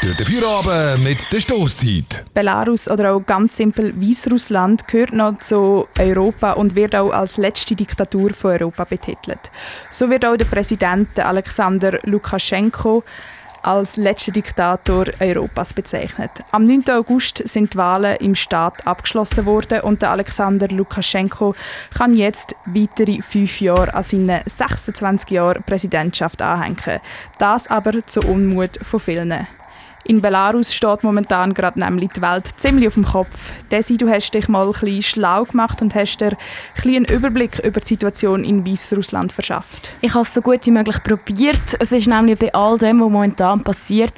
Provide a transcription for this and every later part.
Durch den Feierabend mit der Stoßzeit. Belarus oder auch ganz simpel Weißrussland gehört noch zu Europa und wird auch als letzte Diktatur von Europa betitelt. So wird auch der Präsident Alexander Lukaschenko als letzter Diktator Europas bezeichnet. Am 9. August sind die Wahlen im Staat abgeschlossen worden und der Alexander Lukaschenko kann jetzt weitere fünf Jahre an seine 26 Jahre Präsidentschaft anhängen. Das aber zu Unmut von vielen. In Belarus steht momentan gerade nämlich die Welt ziemlich auf dem Kopf. Desi, du hast dich mal ein bisschen schlau gemacht und hast dir einen Überblick über die Situation in Weißrussland verschafft. Ich habe es so gut wie möglich probiert. Es ist nämlich bei all dem, was momentan passiert,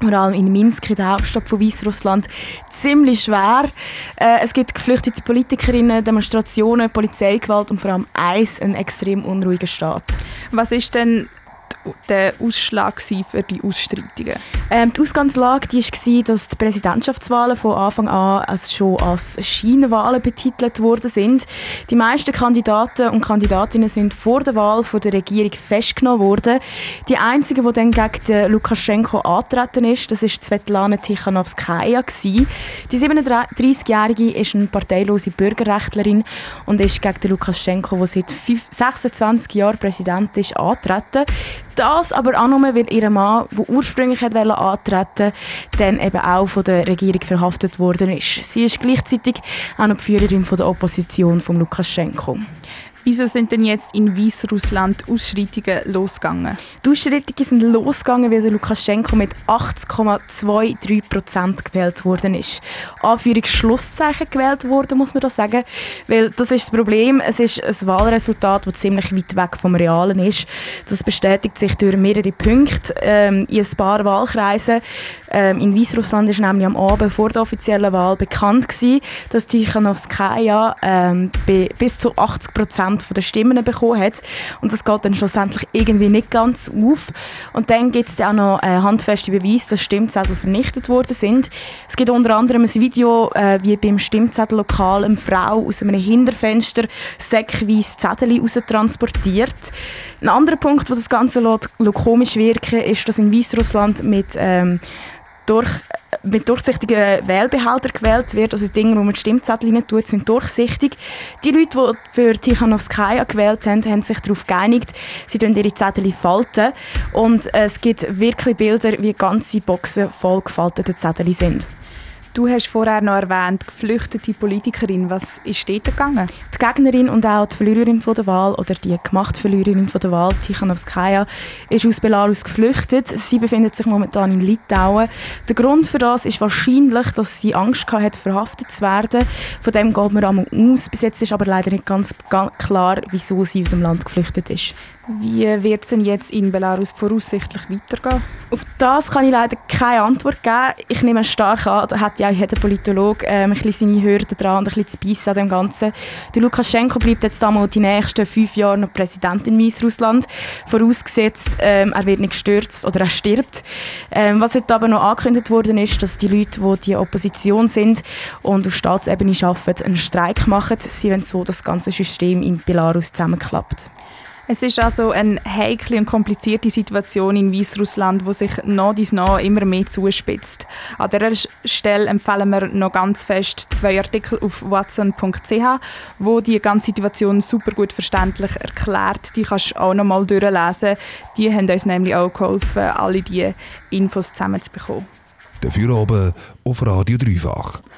vor allem in Minsk, in der Hauptstadt von Weißrussland, ziemlich schwer. Äh, es gibt geflüchtete Politikerinnen, Demonstrationen, Polizeigewalt und vor allem eins, ein extrem unruhiger Staat. Was ist denn der Ausschlag für die Ausstreitungen? Ähm, die Ausgangslage die war, dass die Präsidentschaftswahlen von Anfang an also schon als Scheinwahlen betitelt worden sind. Die meisten Kandidaten und Kandidatinnen sind vor der Wahl von der Regierung festgenommen worden. Die einzige, die dann gegen Lukaschenko antreten ist, das ist Svetlana Tichanowskaja. Die 37-Jährige ist eine parteilose Bürgerrechtlerin und ist gegen Lukaschenko, der seit 26 Jahren Präsident ist, antreten. Das aber auch nur, weil ihr Mann, der ursprünglich antreten dann eben auch von der Regierung verhaftet worden ist. Sie ist gleichzeitig auch noch die Führerin der Opposition von Lukaschenko. Wieso sind denn jetzt in Weißrussland Ausschreitungen losgegangen? Die Ausschreitungen sind losgegangen, weil Lukaschenko mit 80,23 Prozent gewählt worden ist. Anführungsschlusszeichen gewählt worden, muss man da sagen. Weil das ist das Problem. Es ist ein Wahlresultat, das ziemlich weit weg vom Realen ist. Das bestätigt sich durch mehrere Punkte ähm, in ein paar Wahlkreisen. Ähm, in Weißrussland ist nämlich am Abend vor der offiziellen Wahl bekannt gewesen, dass Tichanowskaja ähm, bis zu 80 Prozent Prozent der Stimmen bekommen hat. Und das geht dann schlussendlich irgendwie nicht ganz auf. Und dann gibt es auch noch äh, handfeste Beweise, dass Stimmzettel vernichtet worden sind. Es gibt unter anderem ein Video, äh, wie beim Stimmzettellokal eine Frau aus einem Hinterfenster säckweise Zettel transportiert. Ein anderer Punkt, wo das Ganze komisch wirken ist, dass in Weißrussland mit ähm, durch, mit durchsichtigen Wählbehältern gewählt wird. Also die Dinge, wo man die Stimmzettel rein tut, sind durchsichtig. Die Leute, die für Tichanowskaja gewählt haben, haben sich darauf geeinigt, sie ihre Zettel falten. Und es gibt wirklich Bilder, wie ganze Boxen voll gefaltete Zettel sind. Du hast vorher noch erwähnt, geflüchtete Politikerin. Was ist dort gegangen? Die Gegnerin und auch die Verliererin von der Wahl oder die gemachte Verliererin von der Wahl, Tichanowskaja, ist aus Belarus geflüchtet. Sie befindet sich momentan in Litauen. Der Grund für das ist wahrscheinlich, dass sie Angst hatte, verhaftet zu werden. Von dem geht man einmal aus. Bis jetzt ist aber leider nicht ganz klar, wieso sie aus dem Land geflüchtet ist. Wie wird es denn jetzt in Belarus voraussichtlich weitergehen? Auf das kann ich leider keine Antwort geben. Ich nehme stark an, da hat ja jeder Politologe ähm, ein bisschen seine Hürden dran und ein bisschen zu beißen an dem Ganzen. Der Lukaschenko bleibt jetzt einmal die nächsten fünf Jahre noch Präsident in Weißrussland, vorausgesetzt ähm, er wird nicht gestürzt oder er stirbt. Ähm, was heute aber noch angekündigt worden ist, dass die Leute, die die Opposition sind und auf Staatsebene arbeiten, einen Streik machen. Sie wollen so, das ganze System in Belarus zusammenklappt. Es ist also eine heikle und komplizierte Situation in Weißrussland, wo sich noch dies noch immer mehr zuspitzt. An dieser Stelle empfehlen wir noch ganz fest zwei Artikel auf watson.ch, wo die ganze Situation super gut verständlich erklärt. Die kannst du auch noch mal durchlesen. Die haben uns nämlich auch geholfen, alle diese Infos zusammenzubekommen. Dafür oben auf Radio Dreifach.